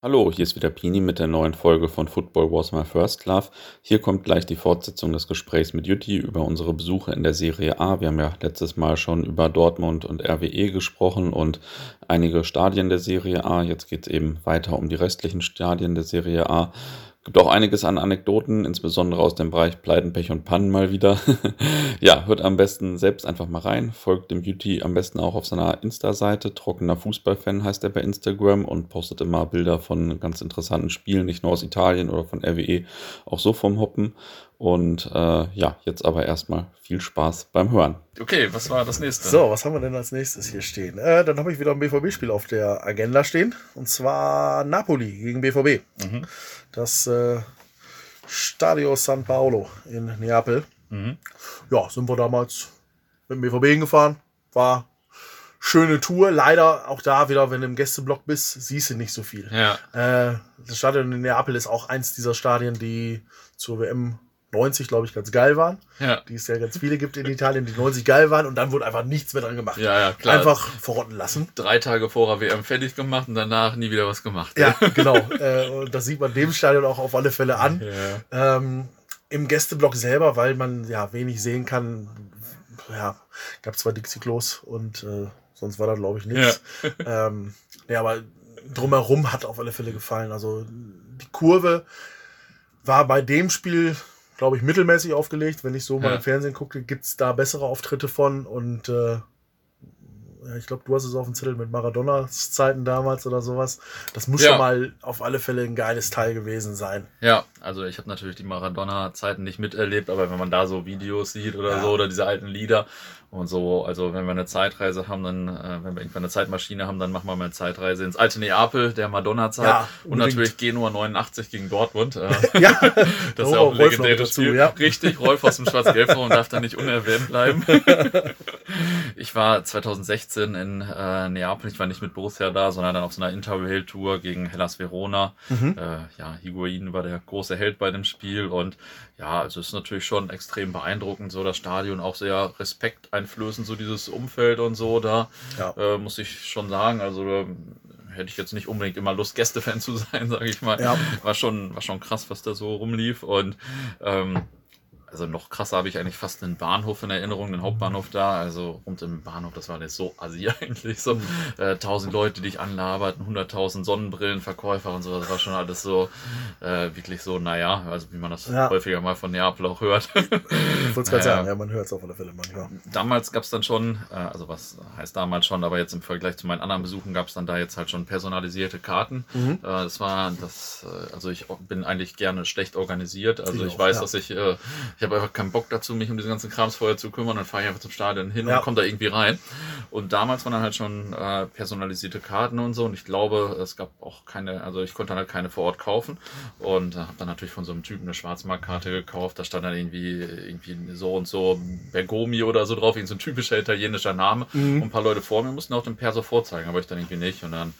Hallo, hier ist wieder Pini mit der neuen Folge von Football Was My First Love. Hier kommt gleich die Fortsetzung des Gesprächs mit Jutti über unsere Besuche in der Serie A. Wir haben ja letztes Mal schon über Dortmund und RWE gesprochen und einige Stadien der Serie A. Jetzt geht es eben weiter um die restlichen Stadien der Serie A. Gibt auch einiges an Anekdoten, insbesondere aus dem Bereich Pleiten, Pech und Pannen mal wieder. ja, hört am besten selbst einfach mal rein. Folgt dem Beauty am besten auch auf seiner Insta-Seite. Trockener Fußballfan heißt er bei Instagram und postet immer Bilder von ganz interessanten Spielen, nicht nur aus Italien oder von RWE, auch so vom Hoppen. Und äh, ja, jetzt aber erstmal viel Spaß beim Hören. Okay, was war das nächste? So, was haben wir denn als nächstes hier stehen? Äh, dann habe ich wieder ein BVB-Spiel auf der Agenda stehen. Und zwar Napoli gegen BVB. Mhm. Das äh, Stadio San Paolo in Neapel. Mhm. Ja, sind wir damals mit dem BVB hingefahren. War schöne Tour. Leider auch da wieder, wenn du im Gästeblock bist, siehst du nicht so viel. Ja. Äh, das Stadion in Neapel ist auch eins dieser Stadien, die zur WM 90, glaube ich, ganz geil waren. Ja. Die es ja ganz viele gibt in Italien, die 90 geil waren und dann wurde einfach nichts mehr dran gemacht. Ja, ja, klar. Einfach verrotten lassen. Drei Tage vorher WM fertig gemacht und danach nie wieder was gemacht. Ja, genau. äh, und das sieht man dem Stadion auch auf alle Fälle an. Ja. Ähm, Im Gästeblock selber, weil man ja wenig sehen kann, ja, gab zwar Dixie-Klos und äh, sonst war da, glaube ich, nichts. Ja. ähm, ja, aber drumherum hat auf alle Fälle gefallen. Also die Kurve war bei dem Spiel glaube ich, mittelmäßig aufgelegt. Wenn ich so ja. mal im Fernsehen gucke, gibt es da bessere Auftritte von. Und äh, ja, ich glaube, du hast es auf dem Zettel mit Maradonas Zeiten damals oder sowas. Das muss ja. schon mal auf alle Fälle ein geiles Teil gewesen sein. Ja, also ich habe natürlich die Maradona-Zeiten nicht miterlebt, aber wenn man da so Videos sieht oder ja. so oder diese alten Lieder, und so, also wenn wir eine Zeitreise haben, dann, äh, wenn wir irgendwann eine Zeitmaschine haben, dann machen wir mal eine Zeitreise ins alte Neapel, der Madonna-Zeit. Ja, und natürlich Genua 89 gegen Dortmund. Äh, ja, das ist ja auch ein legendäres Spiel. Ja. Richtig, Rolf aus dem Schwarz-Gelb-Forum darf da nicht unerwähnt bleiben. ich war 2016 in äh, Neapel, ich war nicht mit Borussia da, sondern dann auf so einer Interrail-Tour gegen Hellas Verona. Mhm. Äh, ja, Higuain war der große Held bei dem Spiel und ja, also es ist natürlich schon extrem beeindruckend, so das Stadion auch sehr respekteinflößend, so dieses Umfeld und so, da ja. äh, muss ich schon sagen, also da hätte ich jetzt nicht unbedingt immer Lust, Gästefan zu sein, sage ich mal. Ja. War schon, war schon krass, was da so rumlief und ähm, also noch krasser habe ich eigentlich fast einen Bahnhof in Erinnerung, den Hauptbahnhof da, also rund im Bahnhof, das war jetzt so assi eigentlich, so mhm. äh, tausend Leute, die dich anlaberten, hunderttausend Sonnenbrillenverkäufer und so, das war schon alles so, äh, wirklich so, naja, also wie man das ja. häufiger mal von Neapel auch hört. ich wollte es gerade sagen, ja, man hört es auf alle Fälle manchmal. Damals gab es dann schon, äh, also was heißt damals schon, aber jetzt im Vergleich zu meinen anderen Besuchen gab es dann da jetzt halt schon personalisierte Karten. Mhm. Äh, das war, das, äh, also ich bin eigentlich gerne schlecht organisiert, also ich, ich auch, weiß, ja. dass ich äh, ich habe einfach keinen Bock dazu, mich um diesen ganzen Krams vorher zu kümmern. Dann fahre ich einfach zum Stadion hin ja. und komme da irgendwie rein. Und damals waren dann halt schon äh, personalisierte Karten und so. Und ich glaube, es gab auch keine, also ich konnte dann halt keine vor Ort kaufen. Und äh, habe dann natürlich von so einem Typen eine Schwarzmarktkarte gekauft. Da stand dann irgendwie, irgendwie so und so Bergomi oder so drauf, irgendwie so ein typischer italienischer Name. Mhm. Und ein paar Leute vor mir mussten auch den Perso vorzeigen, aber ich dann irgendwie nicht. Und dann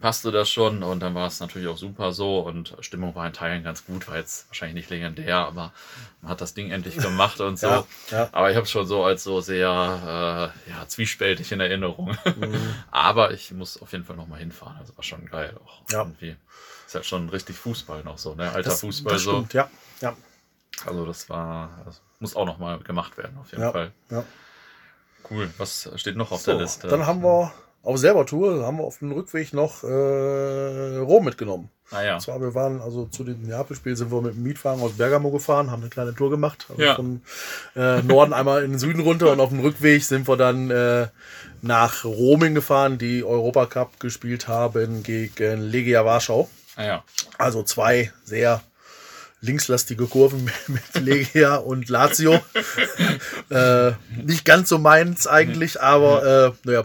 passte das schon und dann war es natürlich auch super so und Stimmung war in Teilen ganz gut, war jetzt wahrscheinlich nicht legendär, aber man hat das Ding endlich gemacht und so. ja, ja. Aber ich habe schon so als so sehr äh, ja, zwiespältig in Erinnerung. Mhm. aber ich muss auf jeden Fall nochmal hinfahren, also war schon geil auch. Ja. Irgendwie. Ist ja schon richtig Fußball noch so, ne? Alter das, Fußball das stimmt, so. Ja, ja. Also das war, das muss auch nochmal gemacht werden, auf jeden Fall. Ja. Cool. Was steht noch auf so, der Liste? Dann haben wir auf selber Tour haben wir auf dem Rückweg noch äh, Rom mitgenommen. Ah, ja. Und zwar, wir waren also zu dem Neapel-Spiel sind wir mit dem Mietwagen aus Bergamo gefahren, haben eine kleine Tour gemacht. Also ja. Von äh, Norden einmal in den Süden runter und auf dem Rückweg sind wir dann äh, nach Rom gefahren, die Europacup gespielt haben gegen Legia Warschau. Ah, ja. Also zwei sehr linkslastige Kurven mit Legia und Lazio. äh, nicht ganz so meins eigentlich, aber äh, naja,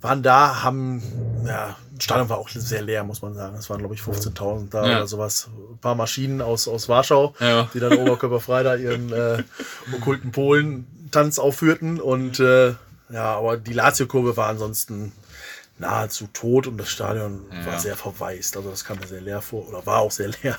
waren da, haben, ja, Stadion war auch sehr leer, muss man sagen. Es waren, glaube ich, 15.000 da ja. oder sowas. Ein paar Maschinen aus, aus Warschau, ja. die dann oberkörperfrei da ihren äh, okkulten Polen-Tanz aufführten. Und äh, ja, aber die Lazio-Kurve war ansonsten nahezu tot und das Stadion ja. war sehr verwaist. Also das kam mir sehr leer vor oder war auch sehr leer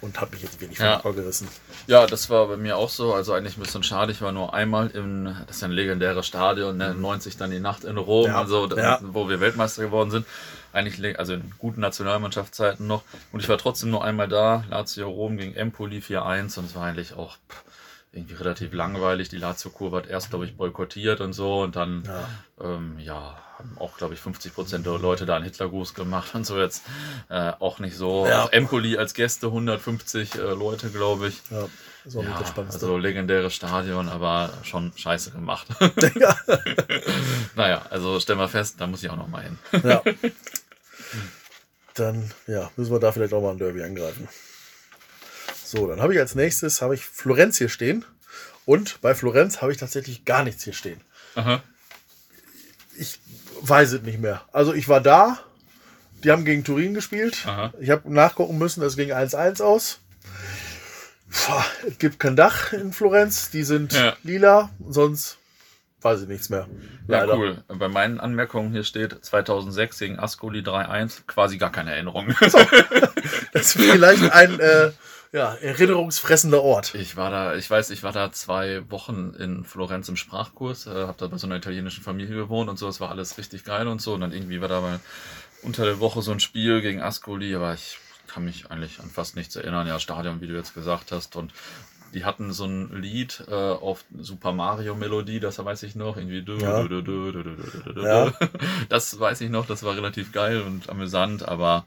und hat mich jetzt wenig ja. gerissen. Ja, das war bei mir auch so. Also eigentlich ein bisschen schade. Ich war nur einmal im, das ist ja ein legendäres Stadion, ne? 90 mhm. dann die Nacht in Rom, ja. also ja. wo wir Weltmeister geworden sind. eigentlich, also in guten Nationalmannschaftszeiten noch. Und ich war trotzdem nur einmal da. Lazio Rom gegen Empoli 4-1 und es war eigentlich auch pff, irgendwie relativ langweilig. Die Lazio-Kurve hat erst, glaube ich, boykottiert und so und dann, ja, ähm, ja haben auch, glaube ich, 50 Prozent der Leute da einen Hitlergruß gemacht und so jetzt äh, auch nicht so. Ja. Empoli als Gäste 150 äh, Leute, glaube ich. Ja. Das war ja, das Spannendste. Also legendäres Stadion, aber schon scheiße gemacht. Ja. naja, also stellen wir fest, da muss ich auch noch mal hin. ja. Dann ja, müssen wir da vielleicht auch mal ein Derby angreifen. So, dann habe ich als nächstes habe ich Florenz hier stehen. Und bei Florenz habe ich tatsächlich gar nichts hier stehen. Aha. Ich weiß es nicht mehr. Also ich war da, die haben gegen Turin gespielt. Aha. Ich habe nachgucken müssen, das ging 1-1 aus. Boah, es gibt kein Dach in Florenz, die sind ja. lila, sonst weiß ich nichts mehr. Leider. Ja, cool. Bei meinen Anmerkungen hier steht 2006 gegen Ascoli 3-1, quasi gar keine Erinnerung. So. Das ist vielleicht ein äh, ja, erinnerungsfressender Ort. Ich war da, ich weiß, ich war da zwei Wochen in Florenz im Sprachkurs, äh, habe da bei so einer italienischen Familie gewohnt und so, es war alles richtig geil und so. Und dann irgendwie war da mal unter der Woche so ein Spiel gegen Ascoli, aber ich kann mich eigentlich an fast nichts erinnern. Ja, Stadion, wie du jetzt gesagt hast. Und die hatten so ein Lied äh, auf Super Mario Melodie, das weiß ich noch, irgendwie. Ja. Ja. Das weiß ich noch, das war relativ geil und amüsant, aber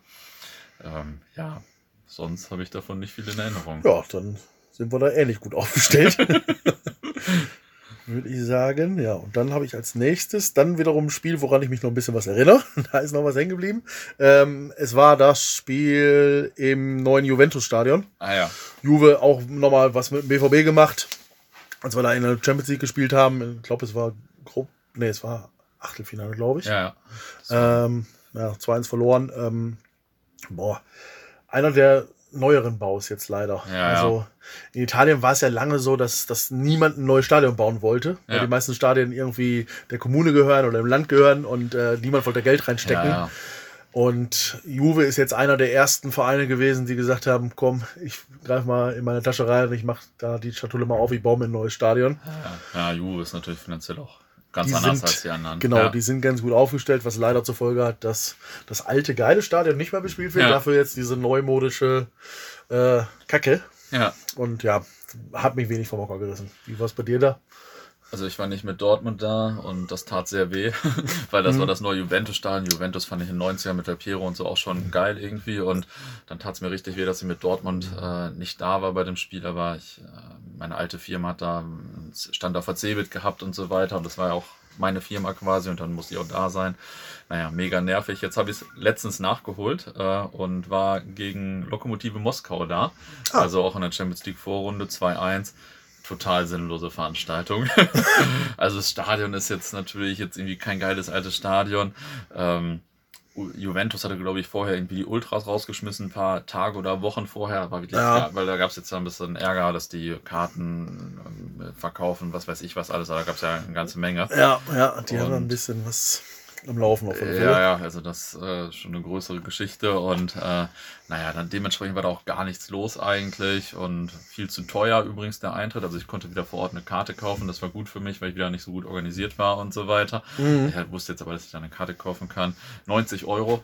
ähm, ja, sonst habe ich davon nicht viel in Erinnerung. Ja, dann sind wir da ähnlich gut aufgestellt. würde ich sagen. Ja, und dann habe ich als nächstes dann wiederum ein Spiel, woran ich mich noch ein bisschen was erinnere. da ist noch was hängen geblieben. Ähm, es war das Spiel im neuen Juventus-Stadion. Ah ja. Juve auch nochmal was mit dem BVB gemacht, als wir da in der Champions League gespielt haben. Ich glaube, es war grob, nee, es war Achtelfinale, glaube ich. Ja, ja. Ähm, ja 2-1 verloren. Ähm, boah, einer der neueren Baus jetzt leider. Ja, also in Italien war es ja lange so, dass, dass niemand ein neues Stadion bauen wollte, weil die meisten Stadien irgendwie der Kommune gehören oder im Land gehören und äh, niemand wollte Geld reinstecken. Ja, und Juve ist jetzt einer der ersten Vereine gewesen, die gesagt haben, komm, ich greife mal in meine Tasche rein und ich mache da die Schatulle mal auf, ich baue mir ein neues Stadion. Ja, Juve ist natürlich finanziell auch Ganz die anders sind, als die anderen. Genau, ja. die sind ganz gut aufgestellt, was leider zur Folge hat, dass das alte geile Stadion nicht mehr bespielt wird. Ja. Dafür jetzt diese neumodische äh, Kacke. Ja. Und ja, hat mich wenig vom Hocker gerissen. Wie war es bei dir da? Also ich war nicht mit Dortmund da und das tat sehr weh, weil das mhm. war das neue Juventus-Stadion. Juventus fand ich in den 90ern mit der Piero und so auch schon geil irgendwie und dann tat es mir richtig weh, dass ich mit Dortmund äh, nicht da war bei dem Spiel, aber ich, äh, meine alte Firma hat da, stand auf der Cebit gehabt und so weiter und das war ja auch meine Firma quasi und dann musste ich auch da sein. Naja, mega nervig. Jetzt habe ich es letztens nachgeholt äh, und war gegen Lokomotive Moskau da. Ah. Also auch in der Champions League Vorrunde 2-1 total sinnlose Veranstaltung. also das Stadion ist jetzt natürlich jetzt irgendwie kein geiles altes Stadion. Ähm, Juventus hatte, glaube ich, vorher irgendwie die Ultras rausgeschmissen, ein paar Tage oder Wochen vorher, wirklich, ja. weil da gab es jetzt ein bisschen Ärger, dass die Karten ähm, verkaufen, was weiß ich was alles, aber da gab es ja eine ganze Menge. Ja, ja, die Und haben ein bisschen was am Laufen auf jeden Fall. Ja, ja, also das ist äh, schon eine größere Geschichte und äh, naja, dann dementsprechend war da auch gar nichts los eigentlich und viel zu teuer übrigens der Eintritt. Also ich konnte wieder vor Ort eine Karte kaufen, das war gut für mich, weil ich wieder nicht so gut organisiert war und so weiter. Mhm. Ich wusste jetzt aber, dass ich da eine Karte kaufen kann. 90 Euro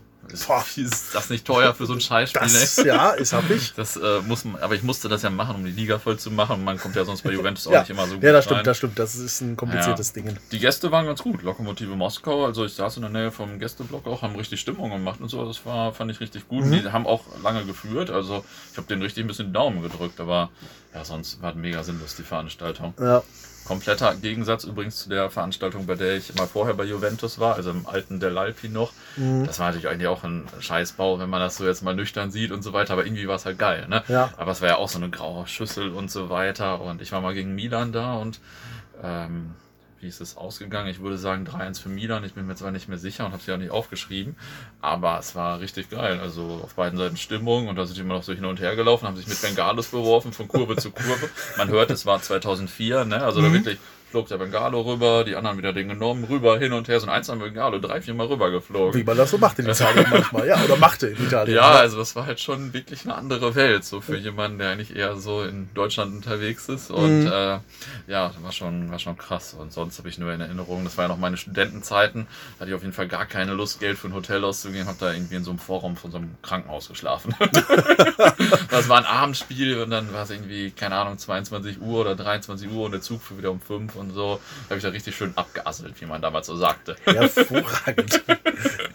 Boah. Ist das nicht teuer für so ein Scheißspiel? Das, ja, ist hab ich. Das äh, muss man, aber ich musste das ja machen, um die Liga voll zu machen. Man kommt ja sonst bei Juventus auch nicht immer so gut. Ja, das stimmt, rein. das stimmt. Das ist ein kompliziertes ja. Ding. Die Gäste waren ganz gut. Lokomotive Moskau, also ich saß in der Nähe vom Gästeblock auch, haben richtig Stimmung gemacht und so. Das war, fand ich richtig gut. Mhm. Die haben auch lange geführt. Also ich habe denen richtig ein bisschen den Daumen gedrückt, aber ja, sonst war es mega sinnlos, die Veranstaltung. Ja. Kompletter Gegensatz übrigens zu der Veranstaltung, bei der ich mal vorher bei Juventus war, also im alten Del Alpi noch. Mhm. Das war natürlich eigentlich auch ein Scheißbau, wenn man das so jetzt mal nüchtern sieht und so weiter, aber irgendwie war es halt geil, ne? Ja. Aber es war ja auch so eine graue Schüssel und so weiter. Und ich war mal gegen Milan da und ähm, wie ist es ausgegangen? Ich würde sagen 3-1 für Milan. Ich bin mir zwar nicht mehr sicher und habe sie auch nicht aufgeschrieben, aber es war richtig geil. Also auf beiden Seiten Stimmung und da sind die immer noch so hin und her gelaufen, haben sich mit Bengalos beworfen von Kurve zu Kurve. Man hört, es war 2004, ne? also mhm. da wirklich flog der Bengalo rüber, die anderen wieder den genommen, rüber, hin und her, so ein einzelner Bengalo, drei, vier Mal rüber geflogen. Wie man das so macht in Italien manchmal, ja, oder machte in Italien. Ja, also das war halt schon wirklich eine andere Welt, so für jemanden, der eigentlich eher so in Deutschland unterwegs ist. Und mhm. äh, ja, war schon, war schon krass. Und sonst habe ich nur in Erinnerung, das war ja noch meine Studentenzeiten, hatte ich auf jeden Fall gar keine Lust, Geld für ein Hotel auszugeben, habe da irgendwie in so einem Vorraum von so einem Krankenhaus geschlafen. das war ein Abendspiel und dann war es irgendwie, keine Ahnung, 22 Uhr oder 23 Uhr und der Zug für wieder um 5 und so. Da habe ich da richtig schön abgeasselt, wie man damals so sagte. Hervorragend.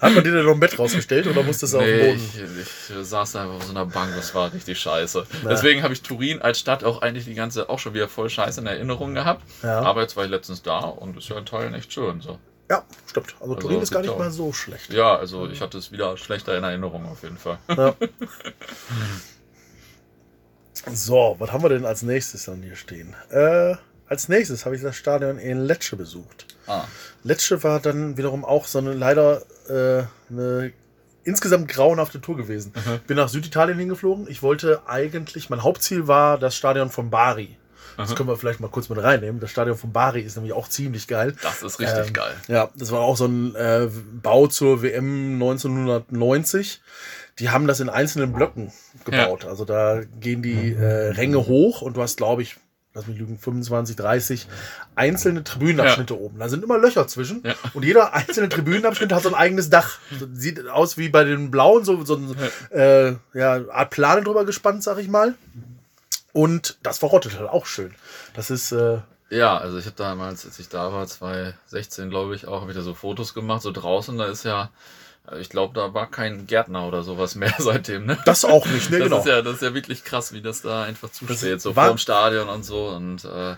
Hat man dir denn noch ein Bett rausgestellt oder musstest du nee, auf dem Boden? Ich, ich saß da einfach auf so einer Bank, das war richtig scheiße. Na. Deswegen habe ich Turin als Stadt auch eigentlich die ganze, auch schon wieder voll scheiße in Erinnerung gehabt. Ja. Aber jetzt war ich letztens da und ist ja in Teilen echt schön so. Ja, stimmt. Also, also Turin ist gar nicht mal so schlecht. Ja, also ich hatte es wieder schlechter in Erinnerung auf jeden Fall. Ja. so, was haben wir denn als nächstes dann hier stehen? Äh, als nächstes habe ich das Stadion in Lecce besucht. Ah. Lecce war dann wiederum auch so eine leider äh, eine insgesamt grauenhafte Tour gewesen. Mhm. Bin nach Süditalien hingeflogen. Ich wollte eigentlich, mein Hauptziel war das Stadion von Bari. Das können wir vielleicht mal kurz mit reinnehmen. Das Stadion von Bari ist nämlich auch ziemlich geil. Das ist richtig ähm, geil. Ja, das war auch so ein äh, Bau zur WM 1990. Die haben das in einzelnen Blöcken gebaut. Ja. Also da gehen die äh, Ränge hoch und du hast, glaube ich, lass mich lügen, 25, 30 einzelne Tribünenabschnitte ja. oben. Da sind immer Löcher zwischen ja. und jeder einzelne Tribünenabschnitt hat so ein eigenes Dach. Sieht aus wie bei den blauen, so, so eine. Äh, ja, Art Plane drüber gespannt, sag ich mal. Und das verrottet halt auch schön. Das ist. Äh, ja, also ich habe damals, als ich da war, 2016 glaube ich auch, habe ich da so Fotos gemacht, so draußen, da ist ja ich glaube, da war kein Gärtner oder sowas mehr seitdem, ne? Das auch nicht, ne? Das, genau. ist, ja, das ist ja wirklich krass, wie das da einfach zusteht, so vorm Stadion und so. Und äh,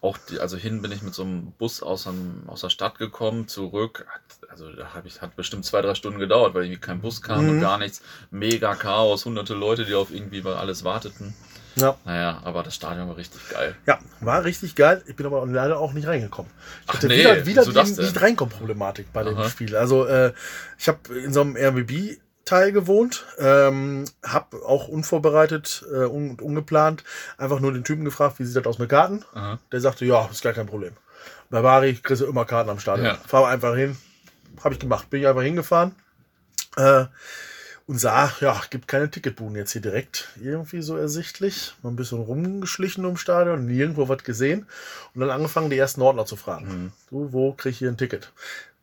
auch, die, also hin bin ich mit so einem Bus aus, dem, aus der Stadt gekommen, zurück. Also da habe ich, hat bestimmt zwei, drei Stunden gedauert, weil irgendwie kein Bus kam mhm. und gar nichts. Mega Chaos, hunderte Leute, die auf irgendwie alles warteten. Ja. Naja, aber das Stadion war richtig geil. Ja, war richtig geil. Ich bin aber leider auch nicht reingekommen. Ich hatte nee, wieder, wieder die nicht reinkommen Problematik bei Aha. dem Spiel. Also äh, ich habe in so einem Airbnb Teil gewohnt, ähm, habe auch unvorbereitet äh, und ungeplant einfach nur den Typen gefragt, wie sieht das aus mit Karten? Aha. Der sagte, ja, ist gar kein Problem. Bei Bari kriegst du immer Karten am Stadion. Ja. Fahr einfach hin. Habe ich gemacht. Bin ich einfach hingefahren. Äh, und sah, ja, gibt keine Ticketbuden jetzt hier direkt irgendwie so ersichtlich. Mal ein bisschen rumgeschlichen im Stadion, nirgendwo was gesehen und dann angefangen, die ersten Ordner zu fragen. Mhm. Du, wo kriege ich hier ein Ticket?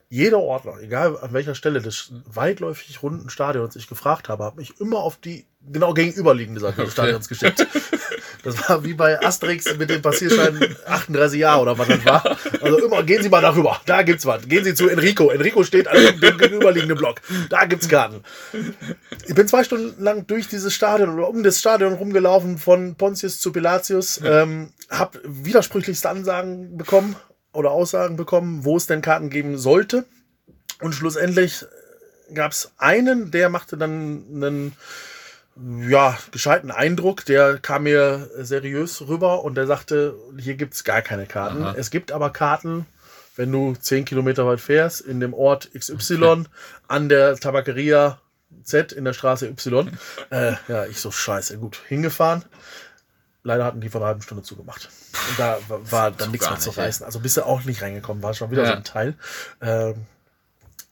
Jeder Ordner, egal an welcher Stelle des weitläufig runden Stadions ich gefragt habe, hat mich immer auf die genau gegenüberliegende Seite des Stadions geschickt. Das war wie bei Asterix mit dem Passierschein 38 Jahre oder was das war. Also immer, gehen Sie mal darüber. Da gibt's was. Gehen Sie zu Enrico. Enrico steht an dem gegenüberliegenden Block. Da gibt's Karten. Ich bin zwei Stunden lang durch dieses Stadion oder um das Stadion rumgelaufen, von Pontius zu Pilatius. Ähm, hab widersprüchlichste Ansagen bekommen oder Aussagen bekommen, wo es denn Karten geben sollte. Und schlussendlich gab's einen, der machte dann einen ja, gescheiten Eindruck. Der kam mir seriös rüber und der sagte, hier gibt es gar keine Karten. Aha. Es gibt aber Karten, wenn du 10 Kilometer weit fährst, in dem Ort XY, okay. an der Tabakeria Z in der Straße Y. äh, ja, ich so, scheiße, gut, hingefahren. Leider hatten die vor einer halben Stunde zugemacht. Und da war, dann nichts mehr zu reißen. Also bist du auch nicht reingekommen, war schon wieder ja. so ein Teil. Ähm,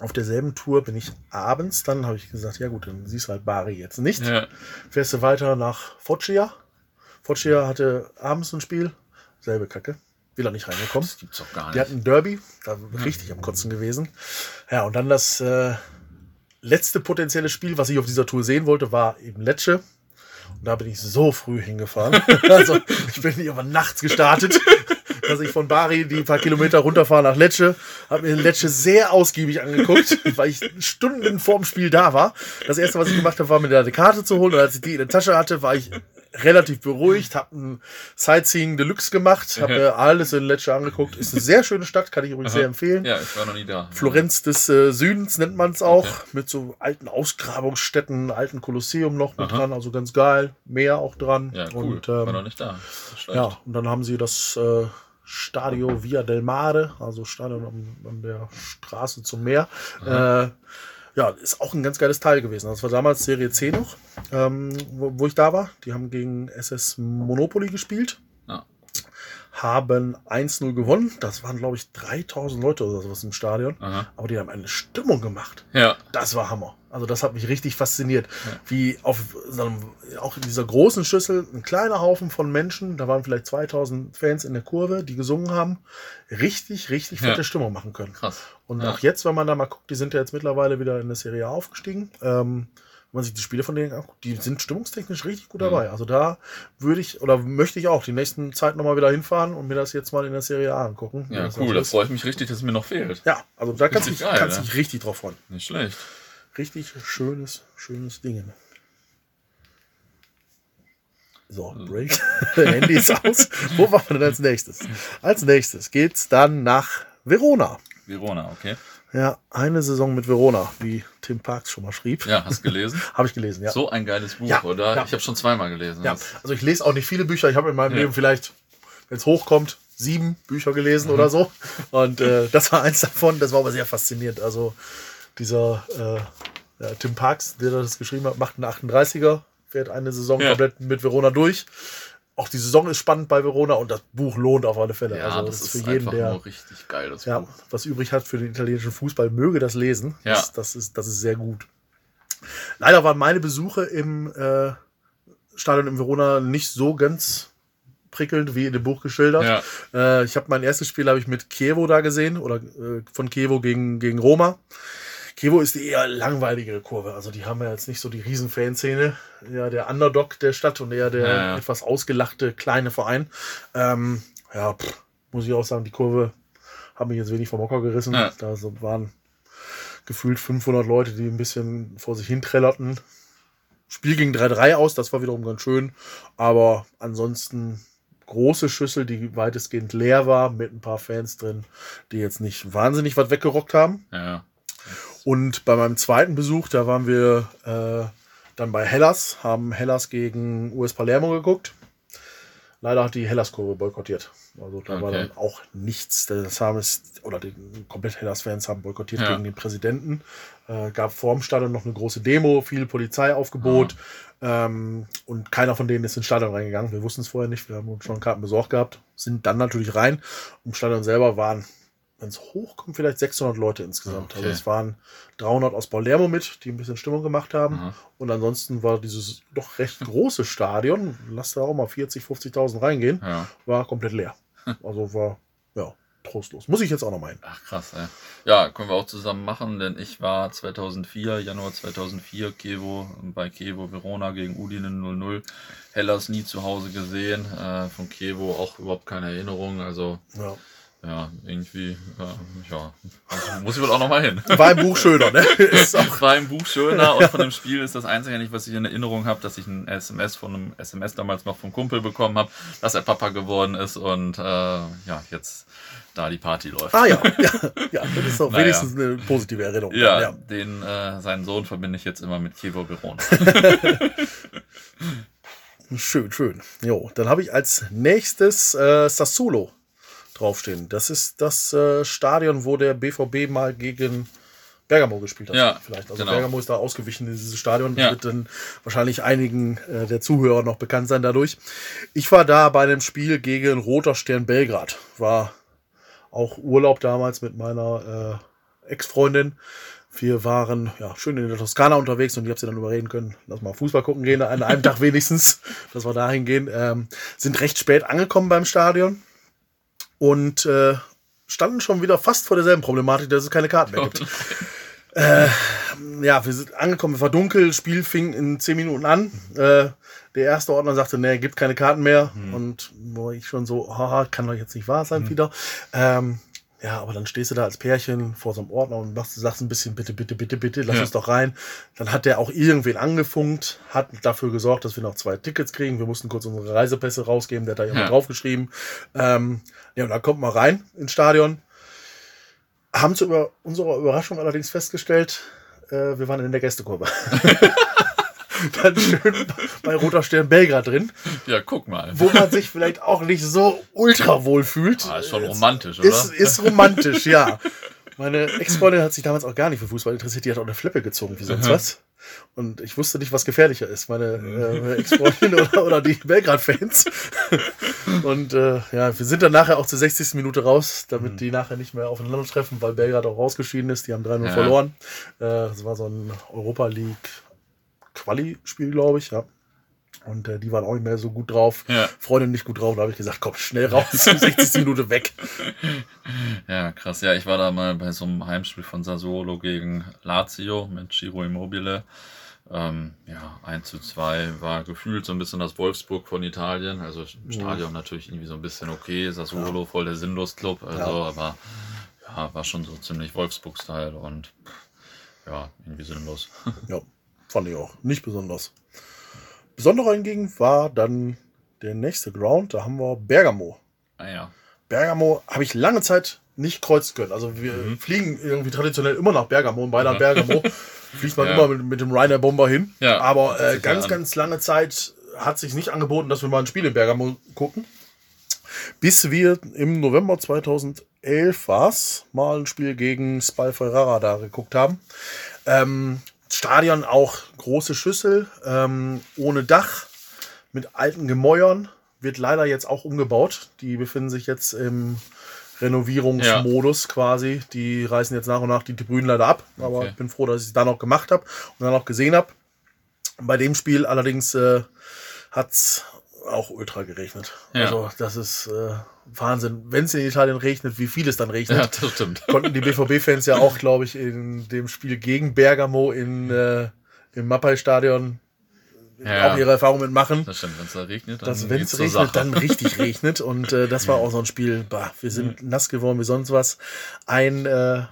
auf derselben Tour bin ich abends, dann habe ich gesagt, ja gut, dann siehst du halt Bari jetzt nicht. Ja. Fährst du weiter nach Foggia. Foggia hatte abends ein Spiel, selbe Kacke. Will er nicht reingekommen. Das gibt's doch gar nicht. Die hatten ein Derby, da richtig am Kotzen gewesen. Ja, und dann das äh, letzte potenzielle Spiel, was ich auf dieser Tour sehen wollte, war eben Lecce. Und da bin ich so früh hingefahren. also ich bin hier aber nachts gestartet dass ich von Bari die paar Kilometer runterfahre nach Lecce. Habe mir Lecce sehr ausgiebig angeguckt, weil ich Stunden vorm Spiel da war. Das erste, was ich gemacht habe, war mir da eine Karte zu holen. Und als ich die in der Tasche hatte, war ich relativ beruhigt, habe ein Sightseeing Deluxe gemacht, habe mir alles in Lecce angeguckt. Ist eine sehr schöne Stadt, kann ich übrigens Aha. sehr empfehlen. Ja, ich war noch nie da. Florenz des äh, Südens nennt man es auch, okay. mit so alten Ausgrabungsstätten, alten Kolosseum noch mit Aha. dran, also ganz geil. Meer auch dran. Ja, cool. Und, ähm, war noch nicht da. Ja, und dann haben sie das äh, Stadio Via del Mare, also Stadion an, an der Straße zum Meer. Äh, ja, ist auch ein ganz geiles Teil gewesen. Das war damals Serie C noch, ähm, wo, wo, ich da war. Die haben gegen SS Monopoly gespielt. Ja. haben 1-0 gewonnen. Das waren, glaube ich, 3000 Leute oder sowas im Stadion. Aha. Aber die haben eine Stimmung gemacht. Ja. Das war Hammer. Also das hat mich richtig fasziniert. Ja. Wie auf auch in dieser großen Schüssel ein kleiner Haufen von Menschen, da waren vielleicht 2000 Fans in der Kurve, die gesungen haben, richtig, richtig fette ja. Stimmung machen können. Krass. Und ja. auch jetzt, wenn man da mal guckt, die sind ja jetzt mittlerweile wieder in der Serie A aufgestiegen. Ähm, wenn man sich die Spiele von denen anguckt, die sind stimmungstechnisch richtig gut dabei. Also da würde ich oder möchte ich auch die nächsten Zeit nochmal wieder hinfahren und mir das jetzt mal in der Serie A angucken. Ja, cool, da freue ich mich richtig, dass es mir noch fehlt. Ja, also da kannst du dich, kannst ne? dich richtig drauf freuen. Nicht schlecht. Richtig schönes, schönes Ding. So, Break. Handy ist aus. Wo machen wir denn als nächstes? Als nächstes geht's dann nach Verona. Verona, okay. Ja, eine Saison mit Verona, wie Tim Parks schon mal schrieb. Ja, hast du gelesen? habe ich gelesen, ja. So ein geiles Buch, ja, oder? Ja. Ich habe schon zweimal gelesen. Ja, also ich lese auch nicht viele Bücher. Ich habe in meinem Leben vielleicht, wenn es hochkommt, sieben Bücher gelesen mhm. oder so. Und äh, das war eins davon. Das war aber sehr faszinierend. Also dieser äh, ja, Tim Parks, der das geschrieben hat, macht einen 38er, fährt eine Saison komplett mit Verona durch auch die Saison ist spannend bei Verona und das Buch lohnt auf alle Fälle. Ja, also das, das ist für jeden, der richtig geil, das ja, Buch. was übrig hat für den italienischen Fußball, möge das lesen. Ja. Das, das, ist, das ist sehr gut. Leider waren meine Besuche im äh, Stadion in Verona nicht so ganz prickelnd wie in dem Buch geschildert. Ja. Äh, ich habe mein erstes Spiel habe ich mit Chievo da gesehen oder äh, von Chievo gegen, gegen Roma. Kevo ist die eher langweiligere Kurve. Also die haben ja jetzt nicht so die riesen Fanszene. Ja, der Underdog der Stadt und eher der ja, ja. etwas ausgelachte kleine Verein. Ähm, ja, pff, muss ich auch sagen, die Kurve hat mich jetzt wenig vom Hocker gerissen. Ja. Da waren gefühlt 500 Leute, die ein bisschen vor sich hin trällerten. Spiel ging 3-3 aus, das war wiederum ganz schön. Aber ansonsten große Schüssel, die weitestgehend leer war, mit ein paar Fans drin, die jetzt nicht wahnsinnig was weggerockt haben. Ja. Und bei meinem zweiten Besuch, da waren wir äh, dann bei Hellas, haben Hellas gegen US Palermo geguckt. Leider hat die Hellas-Kurve boykottiert. Also da okay. war dann auch nichts. Das haben es, oder die komplett Hellas-Fans haben boykottiert ja. gegen den Präsidenten. Äh, gab vor dem Stadion noch eine große Demo, viel Polizeiaufgebot. Ah. Ähm, und keiner von denen ist ins Stadion reingegangen. Wir wussten es vorher nicht. Wir haben uns schon Karten besorgt gehabt. Sind dann natürlich rein. Im Stadion selber waren wenn es hochkommt, vielleicht 600 Leute insgesamt. Also okay. Also es waren 300 aus Palermo mit, die ein bisschen Stimmung gemacht haben. Aha. Und ansonsten war dieses doch recht große Stadion, lass da auch mal 40, 50.000 reingehen, ja. war komplett leer. Also war, ja, trostlos. Muss ich jetzt auch noch meinen. Ach krass, ey. Ja, können wir auch zusammen machen, denn ich war 2004, Januar 2004, Kevo, bei Kevo Verona gegen Udine 0-0. Hellas nie zu Hause gesehen, äh, von Kevo auch überhaupt keine Erinnerung, also... Ja ja, irgendwie, äh, ja, also muss ich wohl auch nochmal hin. War im Buch schöner, ne? Ist auch War im Buch schöner und von dem Spiel ist das Einzige nicht, was ich in Erinnerung habe, dass ich ein SMS von einem SMS damals noch vom Kumpel bekommen habe, dass er Papa geworden ist und äh, ja, jetzt da die Party läuft. Ah ja, ja, ja das ist doch naja. wenigstens eine positive Erinnerung. Ja, ja. den, äh, seinen Sohn verbinde ich jetzt immer mit Kevo Veron. schön, schön. Jo, dann habe ich als nächstes äh, Sassuolo draufstehen. Das ist das äh, Stadion, wo der BVB mal gegen Bergamo gespielt hat. Ja, vielleicht. Also genau. Bergamo ist da ausgewichen in dieses Stadion. Ja. Wird dann wahrscheinlich einigen äh, der Zuhörer noch bekannt sein dadurch. Ich war da bei einem Spiel gegen Roter Stern Belgrad. War auch Urlaub damals mit meiner äh, Ex-Freundin. Wir waren ja schön in der Toskana unterwegs und ich habe sie dann überreden können, lass mal Fußball gucken gehen, an einem Tag wenigstens, dass wir dahin gehen. Ähm, sind recht spät angekommen beim Stadion und äh, standen schon wieder fast vor derselben Problematik, dass es keine Karten mehr gibt. äh, ja, wir sind angekommen, es war dunkel, Spiel fing in zehn Minuten an. Äh, der erste Ordner sagte, nee, gibt keine Karten mehr. Hm. Und wo ich schon so, haha, kann doch jetzt nicht wahr sein hm. wieder. Ähm, ja, aber dann stehst du da als Pärchen vor so einem Ordner und machst, sagst ein bisschen, bitte, bitte, bitte, bitte, lass ja. uns doch rein. Dann hat der auch irgendwen angefunkt, hat dafür gesorgt, dass wir noch zwei Tickets kriegen. Wir mussten kurz unsere Reisepässe rausgeben, der hat da jemand ja. draufgeschrieben. Ähm, ja, und dann kommt man rein ins Stadion. Haben zu über unserer Überraschung allerdings festgestellt, äh, wir waren in der Gästekurve. dann schön bei Roter Stern Belgrad drin. Ja, guck mal. Wo man sich vielleicht auch nicht so ultra wohl fühlt. Ah, ist schon romantisch, oder? Ist, ist romantisch, ja. Meine Ex-Freundin hat sich damals auch gar nicht für Fußball interessiert. Die hat auch eine Flippe gezogen, wie sonst was. Und ich wusste nicht, was gefährlicher ist, meine äh, Ex-Freundin oder, oder die Belgrad-Fans. und äh, ja, wir sind dann nachher auch zur 60. Minute raus, damit mhm. die nachher nicht mehr aufeinander treffen, weil Belgrad auch rausgeschieden ist. Die haben 3-0 ja. verloren. Äh, das war so ein Europa League Quali-Spiel, glaube ich, ja. Und äh, die waren auch nicht mehr so gut drauf. Ja. Freundin nicht gut drauf. Da habe ich gesagt, komm, schnell raus, 60 Minute weg. Ja, krass. Ja, ich war da mal bei so einem Heimspiel von Sassuolo gegen Lazio mit Giro Immobile. Ähm, ja, 1 zu 2 war gefühlt so ein bisschen das Wolfsburg von Italien. Also im Stadion mhm. natürlich irgendwie so ein bisschen okay. Sassuolo ja. voll der Sinnlos-Club. Also, ja. aber ja, war schon so ziemlich Wolfsburg-Style und ja, irgendwie sinnlos. Ja, fand ich auch. Nicht besonders. Besonderer hingegen war dann der nächste Ground, da haben wir Bergamo. Ah ja. Bergamo habe ich lange Zeit nicht kreuzen können. Also wir mhm. fliegen irgendwie traditionell immer nach Bergamo und bei ja. Bergamo fliegt man ja. immer mit, mit dem Ryanair Bomber hin. Ja. Aber äh, ganz, ganz lange Zeit hat sich nicht angeboten, dass wir mal ein Spiel in Bergamo gucken. Bis wir im November 2011 war mal ein Spiel gegen Spal Ferrara da geguckt haben. Ähm, Stadion auch große Schüssel, ähm, ohne Dach, mit alten Gemäuern. Wird leider jetzt auch umgebaut. Die befinden sich jetzt im Renovierungsmodus ja. quasi. Die reißen jetzt nach und nach die Tribünen leider ab. Aber okay. ich bin froh, dass ich es da noch gemacht habe und dann auch gesehen habe. Bei dem Spiel allerdings äh, hat es auch ultra geregnet. Ja. Also das ist äh, Wahnsinn. Wenn es in Italien regnet, wie viel es dann regnet. Ja, das stimmt. Konnten die BVB-Fans ja auch, glaube ich, in dem Spiel gegen Bergamo in, äh, im Mappai-Stadion ja, auch ihre Erfahrungen mitmachen. Das stimmt, wenn es da regnet, dann wenn es regnet, dann richtig regnet. Und äh, das war auch so ein Spiel, bah, wir sind nass geworden wie sonst was. Ein äh,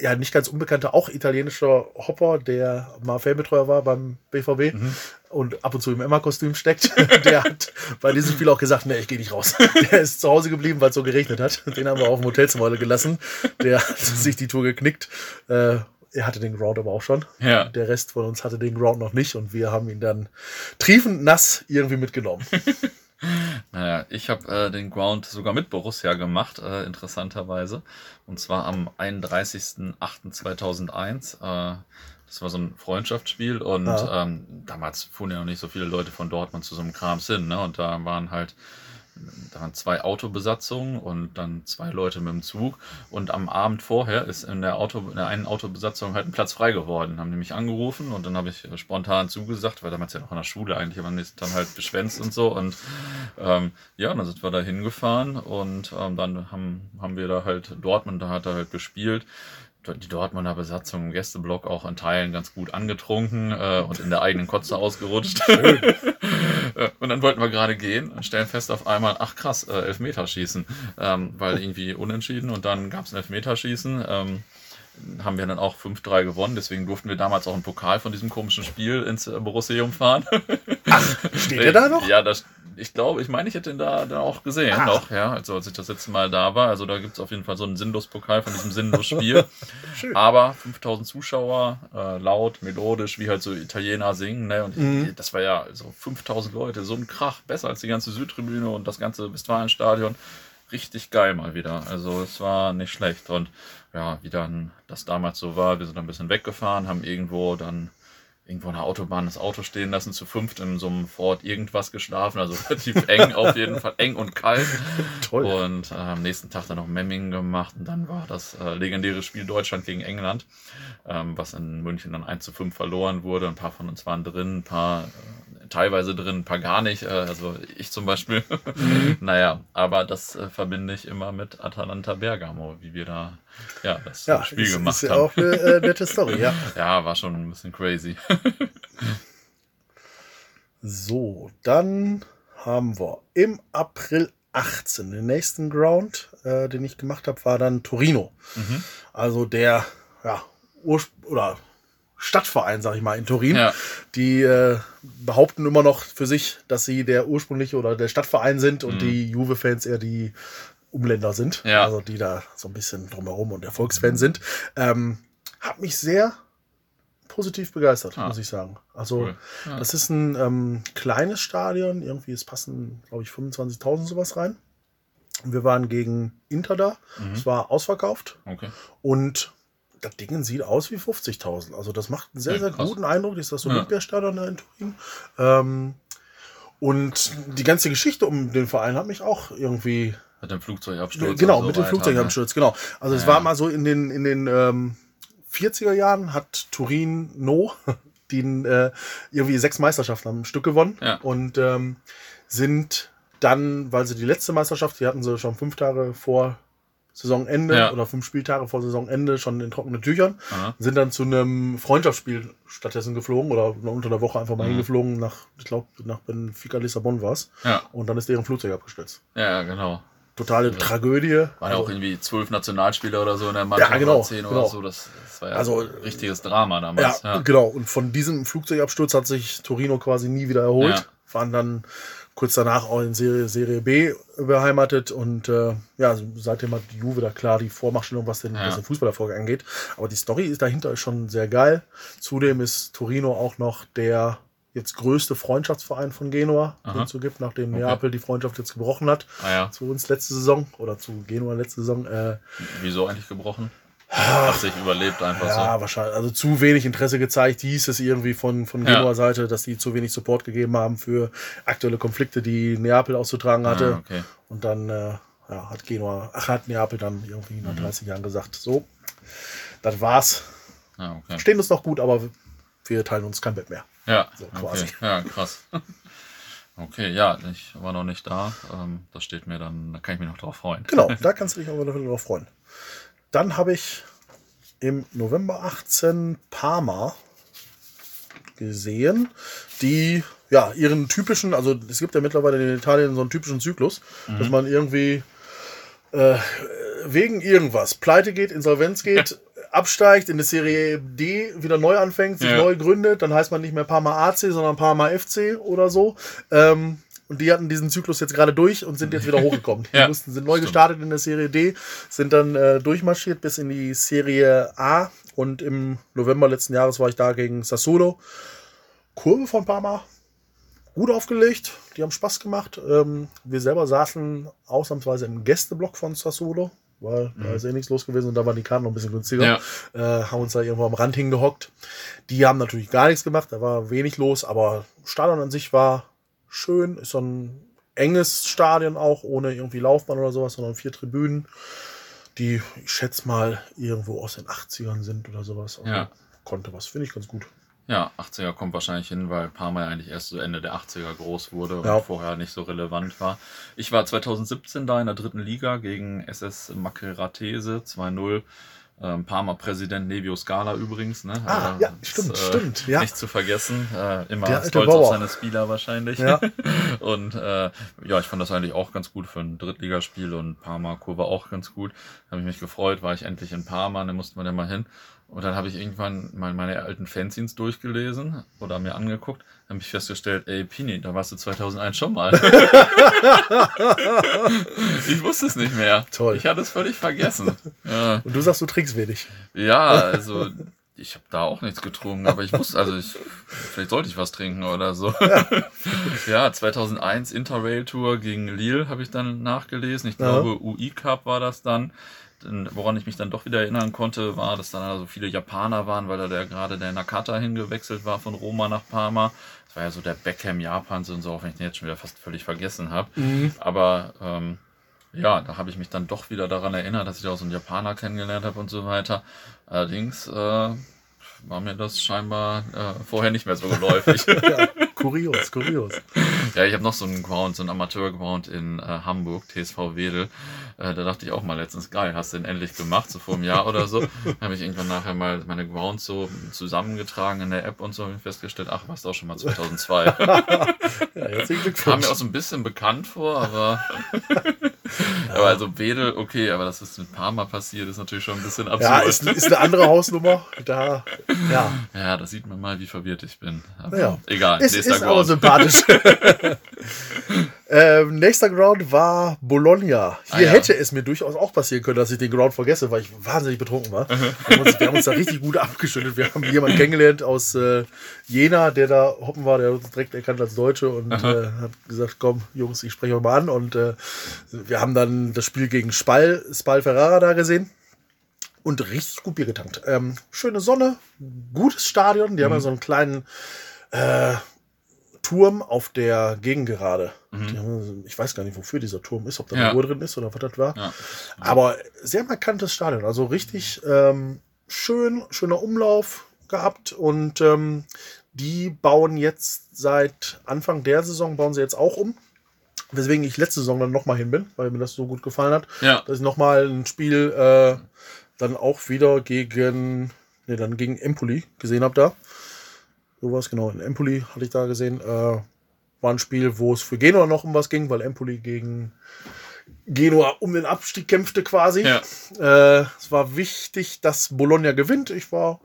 ja nicht ganz unbekannter, auch italienischer Hopper, der mal Fanbetreuer war beim BVB mhm. und ab und zu im Emma-Kostüm steckt, der hat bei diesem Spiel auch gesagt, nee, ich gehe nicht raus. Der ist zu Hause geblieben, weil es so geregnet hat. Den haben wir auf dem Hotelzimmer gelassen. Der hat sich die Tour geknickt. Äh, er hatte den Ground aber auch schon. Ja. Der Rest von uns hatte den Ground noch nicht und wir haben ihn dann triefend nass irgendwie mitgenommen. Naja, ich habe äh, den Ground sogar mit Borussia gemacht, äh, interessanterweise. Und zwar am 31.08.2001. Äh, das war so ein Freundschaftsspiel und ja. ähm, damals fuhren ja noch nicht so viele Leute von Dortmund zu so einem Krams hin. Ne? Und da waren halt da waren zwei Autobesatzungen und dann zwei Leute mit dem Zug. Und am Abend vorher ist in der, Auto, in der einen Autobesatzung halt ein Platz frei geworden. Haben mich angerufen und dann habe ich spontan zugesagt, weil damals ja noch in der Schule eigentlich, aber dann halt beschwänzt und so. Und ähm, ja, dann sind wir da hingefahren und ähm, dann haben, haben wir da halt Dortmund, da hat er halt gespielt die Dortmunder Besatzung im Gästeblock auch in Teilen ganz gut angetrunken äh, und in der eigenen Kotze ausgerutscht. Äh, und dann wollten wir gerade gehen und stellen fest auf einmal, ach krass, äh, Elfmeterschießen, ähm, weil irgendwie unentschieden und dann gab es ein Elfmeterschießen. Ähm, haben wir dann auch 5-3 gewonnen, deswegen durften wir damals auch einen Pokal von diesem komischen Spiel ins äh, Borusseum fahren. Ach, steht der da noch? Ja, das, ich glaube, ich meine, ich hätte ihn da, da auch gesehen Ach. noch, ja, also als ich das letzte Mal da war. Also da gibt es auf jeden Fall so einen Sinnlos-Pokal von diesem Sinnlos-Spiel. Aber 5000 Zuschauer, äh, laut, melodisch, wie halt so Italiener singen, ne? Und mhm. das war ja so 5000 Leute, so ein Krach, besser als die ganze Südtribüne und das ganze Westfalenstadion. Richtig geil mal wieder. Also es war nicht schlecht. Und ja, wie dann das damals so war, wir sind ein bisschen weggefahren, haben irgendwo dann irgendwo an der Autobahn das Auto stehen lassen, zu fünft in so einem Ford irgendwas geschlafen, also relativ eng auf jeden Fall, eng und kalt. Toll. Und äh, am nächsten Tag dann noch Memmingen gemacht und dann war das äh, legendäre Spiel Deutschland gegen England, ähm, was in München dann 1 zu 5 verloren wurde. Ein paar von uns waren drin, ein paar äh, teilweise drin, ein paar gar nicht. Äh, also ich zum Beispiel. Mhm. naja, aber das äh, verbinde ich immer mit Atalanta Bergamo, wie wir da ja, das ja, Spiel ist, gemacht ist haben. Ist ja auch eine äh, nette Story, ja. ja, war schon ein bisschen crazy. so, dann haben wir im April 18 den nächsten Ground, äh, den ich gemacht habe, war dann Torino. Mhm. Also der ja, Ursprung oder Stadtverein, sag ich mal, in Turin. Ja. Die äh, behaupten immer noch für sich, dass sie der ursprüngliche oder der Stadtverein sind und mhm. die Juve-Fans eher die Umländer sind. Ja. Also die da so ein bisschen drumherum und Erfolgsfan mhm. sind. Ähm, hat mich sehr positiv begeistert, ah. muss ich sagen. Also cool. ja. das ist ein ähm, kleines Stadion. Irgendwie, es passen, glaube ich, 25.000 sowas rein. Und wir waren gegen Inter da. Mhm. Es war ausverkauft. Okay. Und das Ding sieht aus wie 50.000. Also das macht einen sehr, sehr ja, guten Eindruck. Das ist das Olympiastadion da in Turin. Ähm, und die ganze Geschichte um den Verein hat mich auch irgendwie. Mit dem Flugzeugabsturz. Genau, so mit dem Flugzeugabsturz, ne? genau. Also ja, es war mal so in den, in den ähm, 40er Jahren hat Turin No den äh, irgendwie sechs Meisterschaften am Stück gewonnen ja. und ähm, sind dann, weil sie die letzte Meisterschaft, die hatten sie schon fünf Tage vor Saisonende ja. oder fünf Spieltage vor Saisonende schon in trockenen Tüchern, Aha. sind dann zu einem Freundschaftsspiel stattdessen geflogen oder unter der Woche einfach mal mhm. hingeflogen nach, ich glaube, nach Benfica Lissabon war es. Ja. Und dann ist deren Flugzeug abgestürzt. Ja, genau. Totale also, Tragödie. Waren ja also, auch irgendwie zwölf Nationalspieler oder so in der Mannschaft. Ja, genau. Zehn genau. oder so. Das, das war ja also, ein richtiges Drama damals. Ja, ja, genau. Und von diesem Flugzeugabsturz hat sich Torino quasi nie wieder erholt. Ja. Waren dann kurz danach auch in Serie, Serie B beheimatet und äh, ja, seitdem hat die Juve da klar die Vormachtstellung, was den, ja. was den Fußballerfolg angeht. Aber die Story ist dahinter schon sehr geil. Zudem ist Torino auch noch der jetzt größte Freundschaftsverein von Genua, den es so gibt, nachdem okay. Neapel die Freundschaft jetzt gebrochen hat. Ah, ja. Zu uns letzte Saison oder zu Genua letzte Saison. Äh, Wieso eigentlich gebrochen? Hat sich überlebt einfach ja, so. Ja, wahrscheinlich. Also zu wenig Interesse gezeigt, hieß es irgendwie von, von Genua Seite, dass die zu wenig Support gegeben haben für aktuelle Konflikte, die Neapel auszutragen hatte. Ah, okay. Und dann äh, ja, hat Genua, ach, hat Neapel dann irgendwie nach mhm. 30 Jahren gesagt, so, das war's. Ah, okay. Stehen uns noch gut, aber wir teilen uns kein Bett mehr. Ja, so, quasi. Okay. Ja, krass. Okay, ja, ich war noch nicht da. Ähm, das steht mir dann, da kann ich mich noch drauf freuen. Genau, da kannst du dich aber noch drauf freuen. Dann habe ich im November 18 Parma gesehen, die ja ihren typischen, also es gibt ja mittlerweile in Italien so einen typischen Zyklus, mhm. dass man irgendwie äh, wegen irgendwas pleite geht, Insolvenz geht, absteigt, in der Serie D wieder neu anfängt, sich ja. neu gründet, dann heißt man nicht mehr Parma AC, sondern Parma FC oder so. Ähm, und die hatten diesen Zyklus jetzt gerade durch und sind jetzt wieder hochgekommen. Die ja, mussten, sind neu gestartet in der Serie D, sind dann äh, durchmarschiert bis in die Serie A. Und im November letzten Jahres war ich da gegen Sassuolo. Kurve von Parma, gut aufgelegt, die haben Spaß gemacht. Ähm, wir selber saßen ausnahmsweise im Gästeblock von Sassuolo, weil mhm. da ist eh nichts los gewesen und da waren die Karten noch ein bisschen günstiger. Ja. Äh, haben uns da irgendwo am Rand hingehockt. Die haben natürlich gar nichts gemacht, da war wenig los, aber Stadion an sich war schön. Ist so ein enges Stadion auch, ohne irgendwie Laufbahn oder sowas, sondern vier Tribünen, die, ich schätze mal, irgendwo aus den 80ern sind oder sowas. Also ja. Konnte was, finde ich ganz gut. Ja, 80er kommt wahrscheinlich hin, weil Parma ja eigentlich erst so Ende der 80er groß wurde ja. und vorher nicht so relevant war. Ich war 2017 da in der dritten Liga gegen SS Makeratese 2-0. Ähm, Parma-Präsident Nevio Scala übrigens. Ne? Ah, äh, ja, stimmt, ist, äh, stimmt. Ja. Nicht zu vergessen. Äh, immer stolz Bauer. auf seine Spieler wahrscheinlich. Ja. und äh, ja, ich fand das eigentlich auch ganz gut für ein Drittligaspiel und Parma-Kurve auch ganz gut. Habe ich mich gefreut, war ich endlich in Parma, da musste man ja mal hin. Und dann habe ich irgendwann mal meine alten Fanzines durchgelesen oder mir angeguckt. Dann habe ich festgestellt, ey Pini, da warst du 2001 schon mal. ich wusste es nicht mehr. Toll. Ich hatte es völlig vergessen. Ja. Und du sagst, du trinkst wenig. Ja, also ich habe da auch nichts getrunken, aber ich wusste, also ich, vielleicht sollte ich was trinken oder so. Ja, ja 2001 Interrail Tour gegen Lille habe ich dann nachgelesen. Ich glaube, ja. UI Cup war das dann woran ich mich dann doch wieder erinnern konnte, war, dass dann also viele Japaner waren, weil da der, gerade der Nakata hingewechselt war von Roma nach Parma. Das war ja so der Beckham Japans und so, auch wenn ich den jetzt schon wieder fast völlig vergessen habe. Mhm. Aber ähm, ja, da habe ich mich dann doch wieder daran erinnert, dass ich da auch so einen Japaner kennengelernt habe und so weiter. Allerdings äh, war mir das scheinbar äh, vorher nicht mehr so geläufig. ja, kurios, kurios. Ja, ich habe noch so einen Ground, so einen Amateur-Ground in äh, Hamburg, TSV Wedel. Äh, da dachte ich auch mal letztens, geil, hast du den endlich gemacht, so vor einem Jahr oder so. habe ich irgendwann nachher mal meine Grounds so zusammengetragen in der App und so habe ich festgestellt, ach, warst du auch schon mal 2002. ja, herzlichen Glückwunsch. Kam mir auch so ein bisschen bekannt vor, aber aber also Wedel, okay, aber das ist mit Parma passiert, ist natürlich schon ein bisschen absurd. Ja, ist, ist eine andere Hausnummer. Da, ja. ja, da sieht man mal, wie verwirrt ich bin. Aber ja. Egal, ist, ist Ground. sympathisch. ähm, nächster Ground war Bologna. Hier ah, ja. hätte es mir durchaus auch passieren können, dass ich den Ground vergesse, weil ich wahnsinnig betrunken war. wir, haben uns, wir haben uns da richtig gut abgeschüttet. Wir haben jemanden kennengelernt aus äh, Jena, der da hoppen war, der uns direkt erkannt als Deutsche und äh, hat gesagt, komm, Jungs, ich spreche euch mal an. Und äh, wir haben dann das Spiel gegen Spal, Spal Ferrara da gesehen. und richtig gut Bier getankt. Ähm, schöne Sonne, gutes Stadion. Die mhm. haben ja so einen kleinen äh, Turm auf der Gegengerade. Mhm. ich weiß gar nicht, wofür dieser Turm ist, ob da ja. eine Uhr drin ist oder was das war. Ja. Aber sehr markantes Stadion. Also richtig ähm, schön, schöner Umlauf gehabt und ähm, die bauen jetzt seit Anfang der Saison, bauen sie jetzt auch um. Weswegen ich letzte Saison dann nochmal hin bin, weil mir das so gut gefallen hat. Ja. Dass ich nochmal ein Spiel äh, dann auch wieder gegen, ne, dann gegen Empoli gesehen habe da. So was genau. In Empoli hatte ich da gesehen. Äh, war ein Spiel, wo es für Genua noch um was ging, weil Empoli gegen Genua um den Abstieg kämpfte quasi. Ja. Äh, es war wichtig, dass Bologna gewinnt. Ich war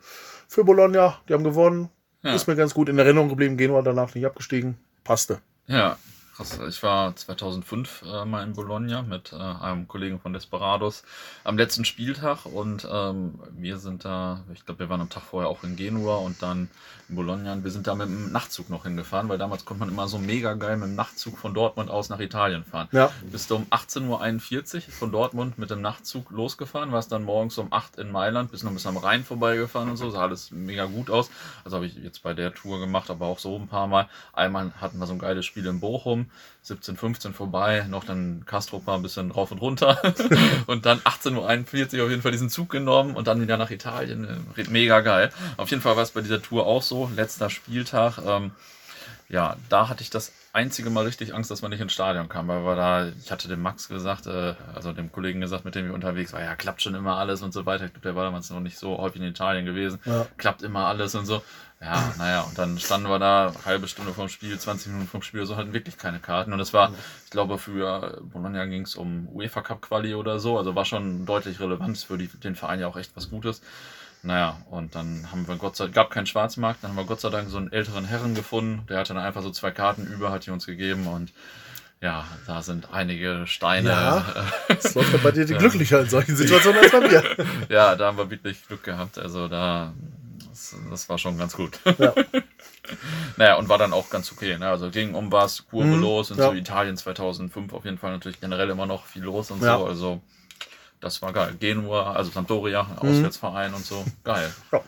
für Bologna, die haben gewonnen. Ja. Ist mir ganz gut in Erinnerung geblieben. Genua danach nicht abgestiegen. Passte. Ja, Krass, ich war 2005 äh, mal in Bologna mit äh, einem Kollegen von Desperados am letzten Spieltag und ähm, wir sind da, ich glaube, wir waren am Tag vorher auch in Genua und dann in Bologna und wir sind da mit dem Nachtzug noch hingefahren, weil damals konnte man immer so mega geil mit dem Nachtzug von Dortmund aus nach Italien fahren. Ja. Bist du um 18.41 Uhr von Dortmund mit dem Nachtzug losgefahren, warst dann morgens um 8 in Mailand, bist noch ein bisschen am Rhein vorbeigefahren und so, sah alles mega gut aus. Also habe ich jetzt bei der Tour gemacht, aber auch so ein paar Mal. Einmal hatten wir so ein geiles Spiel in Bochum 17, 15 vorbei, noch dann Castro ein bisschen rauf und runter und dann 18.41 Uhr auf jeden Fall diesen Zug genommen und dann wieder nach Italien. Mega geil. Auf jeden Fall war es bei dieser Tour auch so. Letzter Spieltag. Ähm, ja, da hatte ich das einzige Mal richtig Angst, dass man nicht ins Stadion kam, weil wir da, ich hatte dem Max gesagt, äh, also dem Kollegen gesagt, mit dem wir unterwegs waren, ja, klappt schon immer alles und so weiter. Ich glaube, der war damals noch nicht so häufig in Italien gewesen. Ja. Klappt immer alles und so. Ja, naja, und dann standen wir da, halbe Stunde vom Spiel, 20 Minuten vom Spiel, so hatten wirklich keine Karten. Und es war, ich glaube, für Bologna ging es um UEFA Cup Quali oder so, also war schon deutlich relevant für die, den Verein ja auch echt was Gutes. Naja, und dann haben wir Gott sei Dank, gab keinen Schwarzmarkt, dann haben wir Gott sei Dank so einen älteren Herren gefunden, der hatte dann einfach so zwei Karten über, hat die uns gegeben und ja, da sind einige Steine. Ja, das läuft ja bei dir die glücklicher in solchen Situationen als bei mir. ja, da haben wir wirklich Glück gehabt. Also da das, das war schon ganz gut. Ja. naja, und war dann auch ganz okay. Ne? Also ging um was, Kurve mhm, los und ja. so Italien 2005 auf jeden Fall natürlich generell immer noch viel los und ja. so. Also das war geil. Genua, also Sampdoria, mhm. Auswärtsverein und so. Geil. Ja.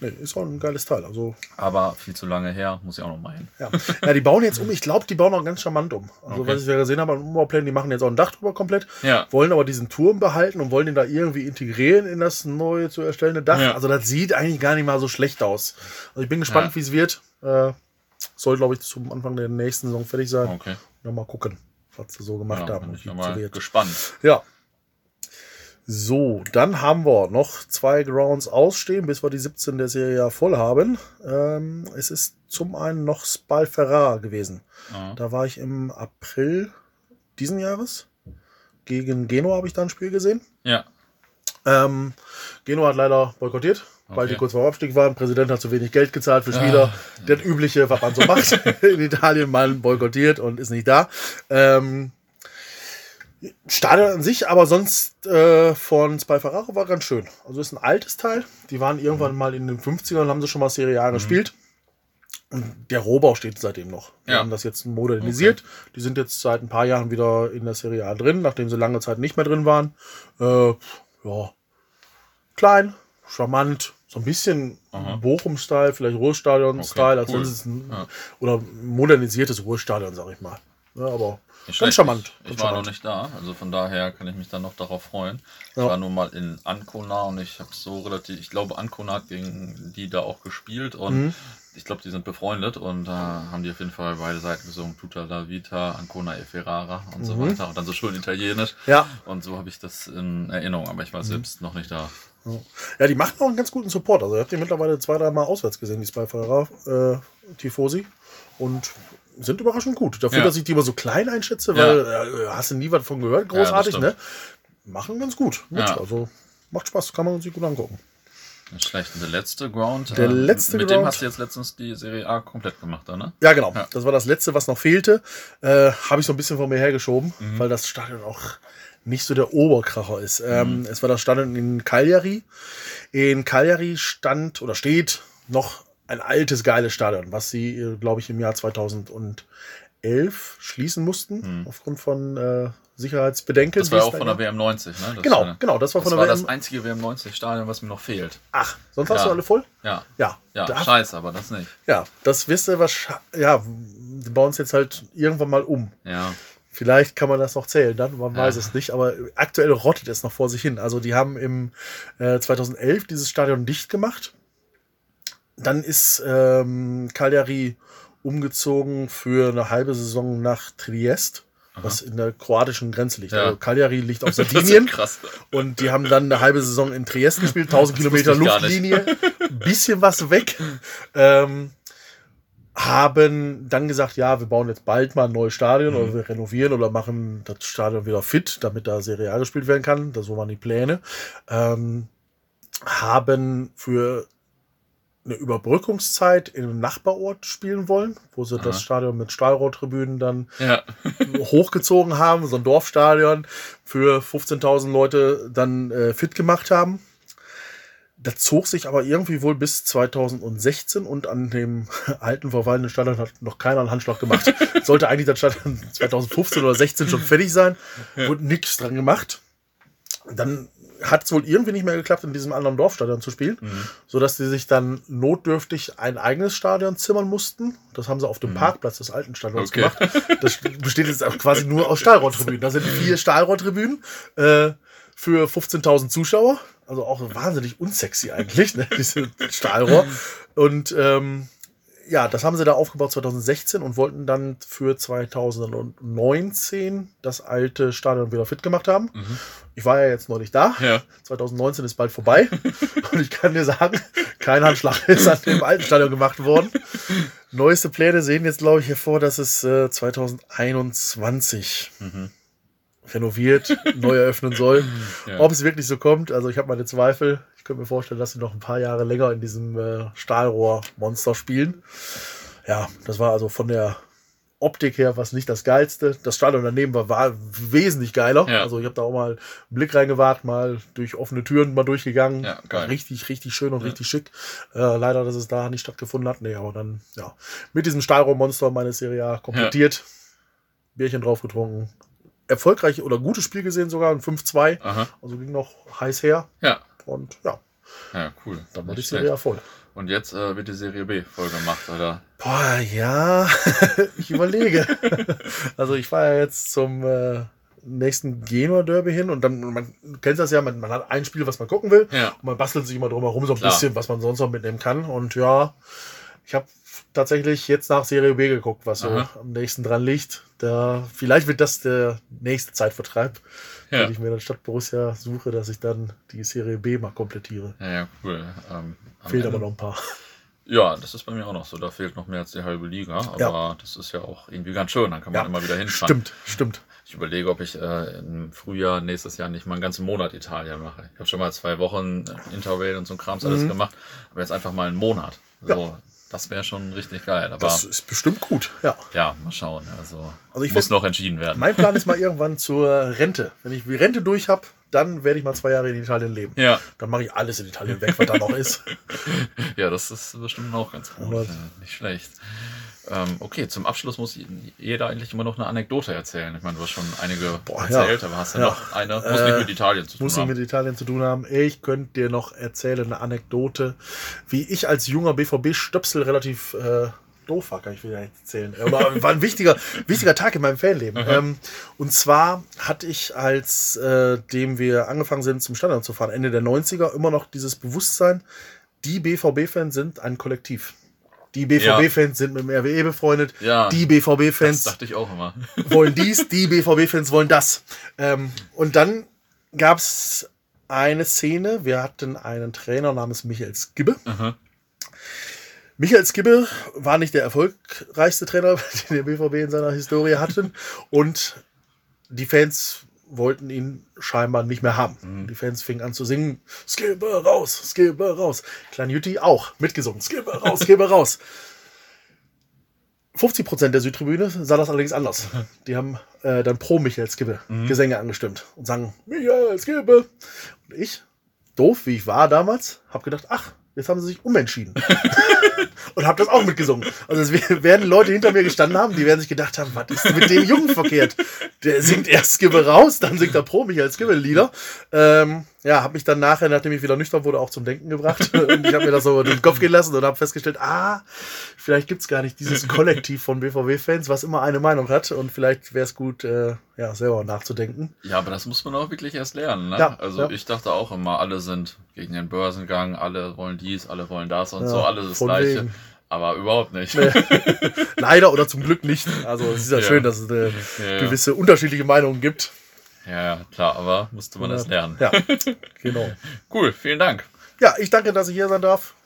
Nee, ist auch ein geiles Teil. Also, Aber viel zu lange her, muss ich auch noch mal hin. Ja, ja die bauen jetzt um, ich glaube, die bauen auch ganz charmant um. Also, okay. was ich ja gesehen habe am Umbauplan, die machen jetzt auch ein Dach drüber komplett, ja. wollen aber diesen Turm behalten und wollen den da irgendwie integrieren in das neue zu erstellende Dach. Ja. Also, das sieht eigentlich gar nicht mal so schlecht aus. Also, ich bin gespannt, ja. wie es wird. Äh, soll, glaube ich, zum Anfang der nächsten Saison fertig sein. Okay. Und mal gucken, was sie so gemacht haben. Bin ich mal gespannt. Ja, so, dann haben wir noch zwei Grounds ausstehen, bis wir die 17 der Serie voll haben. Ähm, es ist zum einen noch Spalferrara gewesen. Mhm. Da war ich im April diesen Jahres. Gegen Genua habe ich da ein Spiel gesehen. Ja. Ähm, Genua hat leider boykottiert, okay. weil die kurz vor Abstieg waren. Präsident hat zu wenig Geld gezahlt für Spieler. Ah. Das übliche, was man so macht in Italien, mal boykottiert und ist nicht da. Ähm, Stadion an sich, aber sonst äh, von Spy Ferraro war ganz schön. Also ist ein altes Teil. Die waren irgendwann mhm. mal in den 50ern, haben sie schon mal Serie A mhm. gespielt. Und der Rohbau steht seitdem noch. Die ja. haben das jetzt modernisiert. Okay. Die sind jetzt seit ein paar Jahren wieder in der Serie A drin, nachdem sie lange Zeit nicht mehr drin waren. Äh, ja. Klein, charmant, so ein bisschen Bochum-Style, vielleicht Ruhrstadion-Style, okay, cool. als es ein, ja. oder modernisiertes Ruhrstadion, sag ich mal. Ja, aber nicht ganz charmant. Ich, ich war charmant. noch nicht da, also von daher kann ich mich dann noch darauf freuen. Ja. Ich war nur mal in Ancona und ich habe so relativ, ich glaube, Ancona hat gegen die da auch gespielt und mhm. ich glaube, die sind befreundet und da äh, haben die auf jeden Fall beide Seiten gesungen, Tuta la Vita, Ancona e Ferrara und mhm. so weiter und dann so schön italienisch. Ja. Und so habe ich das in Erinnerung, aber ich war mhm. selbst noch nicht da. Ja, die machen auch einen ganz guten Support. Also, ihr habt die mittlerweile zwei, dreimal auswärts gesehen, die Ferrara äh, Tifosi. Und sind überraschend gut. Dafür, ja. dass ich die immer so klein einschätze, weil äh, hast du nie was von gehört, großartig, ne? Machen ganz gut. Mit. Also macht Spaß, kann man sich gut angucken. Schlecht. Der letzte Ground. Der ähm, letzte mit Ground. dem hast du jetzt letztens die Serie A komplett gemacht, ne? Ja, genau. Ja. Das war das letzte, was noch fehlte. Äh, Habe ich so ein bisschen von mir hergeschoben, mhm. weil das Stadion auch nicht so der Oberkracher ist. Ähm, mhm. Es war das Stadion in Cagliari. In Cagliari stand oder steht noch ein altes, geiles Stadion, was sie, äh, glaube ich, im Jahr 2011 2011 schließen mussten, hm. aufgrund von äh, Sicherheitsbedenken. Das war auch von der WM 90, ne? Das genau, eine, genau, das war von der WM. Das war das einzige WM 90 Stadion, was mir noch fehlt. Ach, sonst ja. hast du alle voll? Ja. Ja. Ja, da, scheiße, aber das nicht. Ja, das wirst du wahrscheinlich, ja, wir bauen es jetzt halt irgendwann mal um. Ja. Vielleicht kann man das noch zählen, dann man ja. weiß es nicht, aber aktuell rottet es noch vor sich hin. Also die haben im äh, 2011 dieses Stadion dicht gemacht. Dann ist ähm, Cagliari umgezogen für eine halbe Saison nach Triest was in der kroatischen Grenze liegt. Ja. Also Cagliari liegt auf Sardinien. krass. Und die haben dann eine halbe Saison in Triest gespielt, 1000 Kilometer Luftlinie, ein bisschen was weg. Ähm, haben dann gesagt, ja, wir bauen jetzt bald mal ein neues Stadion mhm. oder wir renovieren oder machen das Stadion wieder fit, damit da Serie A gespielt werden kann. Das waren die Pläne. Ähm, haben für eine Überbrückungszeit in einem Nachbarort spielen wollen, wo sie Aha. das Stadion mit Stahlrohrtribünen dann ja. hochgezogen haben, so ein Dorfstadion für 15.000 Leute dann äh, fit gemacht haben. Das zog sich aber irgendwie wohl bis 2016 und an dem alten verfallenen Stadion hat noch keiner einen Handschlag gemacht. Sollte eigentlich das Stadion 2015 oder 16 schon fertig sein. Wurde nichts dran gemacht. Dann hat es wohl irgendwie nicht mehr geklappt, in diesem anderen Dorfstadion zu spielen, mhm. sodass sie sich dann notdürftig ein eigenes Stadion zimmern mussten. Das haben sie auf dem mhm. Parkplatz des alten Stadions okay. gemacht. Das besteht jetzt quasi nur aus Stahlrohrtribünen. Da sind vier Stahlrohrtribünen äh, für 15.000 Zuschauer. Also auch wahnsinnig unsexy eigentlich, ne? diese Stahlrohr. Und ähm, ja, das haben sie da aufgebaut 2016 und wollten dann für 2019 das alte Stadion wieder fit gemacht haben. Mhm. Ich war ja jetzt noch nicht da. Ja. 2019 ist bald vorbei. und ich kann dir sagen, kein Handschlag ist an dem alten Stadion gemacht worden. Neueste Pläne sehen jetzt, glaube ich, hervor, dass es äh, 2021 mhm. Renoviert, neu eröffnen soll. Ja. Ob es wirklich so kommt, also ich habe meine Zweifel. Ich könnte mir vorstellen, dass sie noch ein paar Jahre länger in diesem äh, Stahlrohr-Monster spielen. Ja, das war also von der Optik her was nicht das Geilste. Das Stadion daneben war, war wesentlich geiler. Ja. Also ich habe da auch mal einen Blick reingewagt, mal durch offene Türen mal durchgegangen. Ja, geil. Richtig, richtig schön und ja. richtig schick. Äh, leider, dass es da nicht stattgefunden hat. Nee, aber dann, ja, mit diesem Stahlrohrmonster meine Serie A komplettiert. Bierchen drauf getrunken. Erfolgreich oder gutes Spiel gesehen sogar, ein 5-2. Also ging noch heiß her. Ja. Und ja. Ja, cool. Dann war die Serie ja voll. Und jetzt äh, wird die Serie B voll gemacht, oder? Boah, ja, ich überlege. also ich fahre ja jetzt zum äh, nächsten Genua Derby hin und dann, man kennt das ja, man, man, hat ein Spiel, was man gucken will ja. und man bastelt sich immer drumherum so ein Klar. bisschen, was man sonst noch mitnehmen kann. Und ja, ich habe tatsächlich jetzt nach Serie B geguckt, was Aha. so am nächsten dran liegt. Da, vielleicht wird das der nächste Zeitvertreib ja. wenn ich mir dann statt Borussia suche, dass ich dann die Serie B mal komplettiere. Ja, ja cool. Ähm, Fehlt aber noch ein paar. Ja, das ist bei mir auch noch so. Da fehlt noch mehr als die halbe Liga. Aber ja. das ist ja auch irgendwie ganz schön. Dann kann man ja. immer wieder hinfahren. Stimmt, stimmt. Ich überlege, ob ich äh, im Frühjahr nächstes Jahr nicht mal einen ganzen Monat Italien mache. Ich habe schon mal zwei Wochen Interrail und so ein Krams alles mhm. gemacht. Aber jetzt einfach mal einen Monat. So, ja. Das wäre schon richtig geil. Aber das ist bestimmt gut, ja. Ja, mal schauen. Also, also ich muss noch entschieden werden. Mein Plan ist mal irgendwann zur Rente. Wenn ich die Rente durch habe, dann werde ich mal zwei Jahre in Italien leben. Ja. Dann mache ich alles in Italien weg, was da noch ist. ja, das ist bestimmt auch ganz gut. Ja, nicht schlecht. Ähm, okay, zum Abschluss muss jeder eigentlich immer noch eine Anekdote erzählen. Ich meine, du hast schon einige Boah, erzählt, ja. aber hast du ja. noch eine? Muss äh, nicht mit Italien zu tun muss haben. Muss nicht mit Italien zu tun haben. Ich könnte dir noch erzählen eine Anekdote, wie ich als junger BVB-Stöpsel relativ äh, doof war, kann ich wieder erzählen. Aber war ein wichtiger, wichtiger Tag in meinem Fanleben. Mhm. Ähm, und zwar hatte ich, als äh, dem wir angefangen sind, zum Stadion zu fahren, Ende der 90er, immer noch dieses Bewusstsein, die BVB-Fans sind ein Kollektiv. Die BVB-Fans ja. sind mit dem RWE befreundet. Ja, die BVB-Fans. Dachte ich auch immer. wollen dies, die BVB-Fans wollen das. Ähm, und dann gab es eine Szene. Wir hatten einen Trainer namens Michael Skibbe. Aha. Michael Skibbe war nicht der erfolgreichste Trainer, den der BVB in seiner Historie hatte. Und die Fans wollten ihn scheinbar nicht mehr haben. Mhm. Die Fans fingen an zu singen, Skibbe raus, Skibbe raus. Klein Jutti auch mitgesungen, Skibbe raus, Skibbe raus. 50% der Südtribüne sah das allerdings anders. Die haben äh, dann pro Michael Skibbe mhm. Gesänge angestimmt und sangen Michael Skibbe. Und ich, doof wie ich war damals, habe gedacht, ach, Jetzt haben sie sich umentschieden. und habe das auch mitgesungen. Also es werden Leute hinter mir gestanden haben, die werden sich gedacht haben, was ist mit dem Jungen verkehrt? Der singt erst Skibbe raus, dann singt er Pro mich als Skibbe-Lieder. Ähm, ja, habe mich dann nachher, nachdem ich wieder nüchtern wurde, auch zum Denken gebracht. und ich habe mir das so in den Kopf gehen lassen und habe festgestellt, ah, vielleicht gibt's gar nicht dieses Kollektiv von BVW-Fans, was immer eine Meinung hat. Und vielleicht wäre es gut, äh, ja, selber nachzudenken. Ja, aber das muss man auch wirklich erst lernen. Ne? Ja, also ja. ich dachte auch immer, alle sind gegen den Börsengang, alle wollen dies, alle wollen das und ja, so, alles das Gleiche. Wegen. Aber überhaupt nicht. Nee. Leider oder zum Glück nicht. Also es ist ja, schön, dass es äh, gewisse unterschiedliche Meinungen gibt. Ja, klar, aber musste man das lernen. Ja, genau. cool, vielen Dank. Ja, ich danke, dass ich hier sein darf.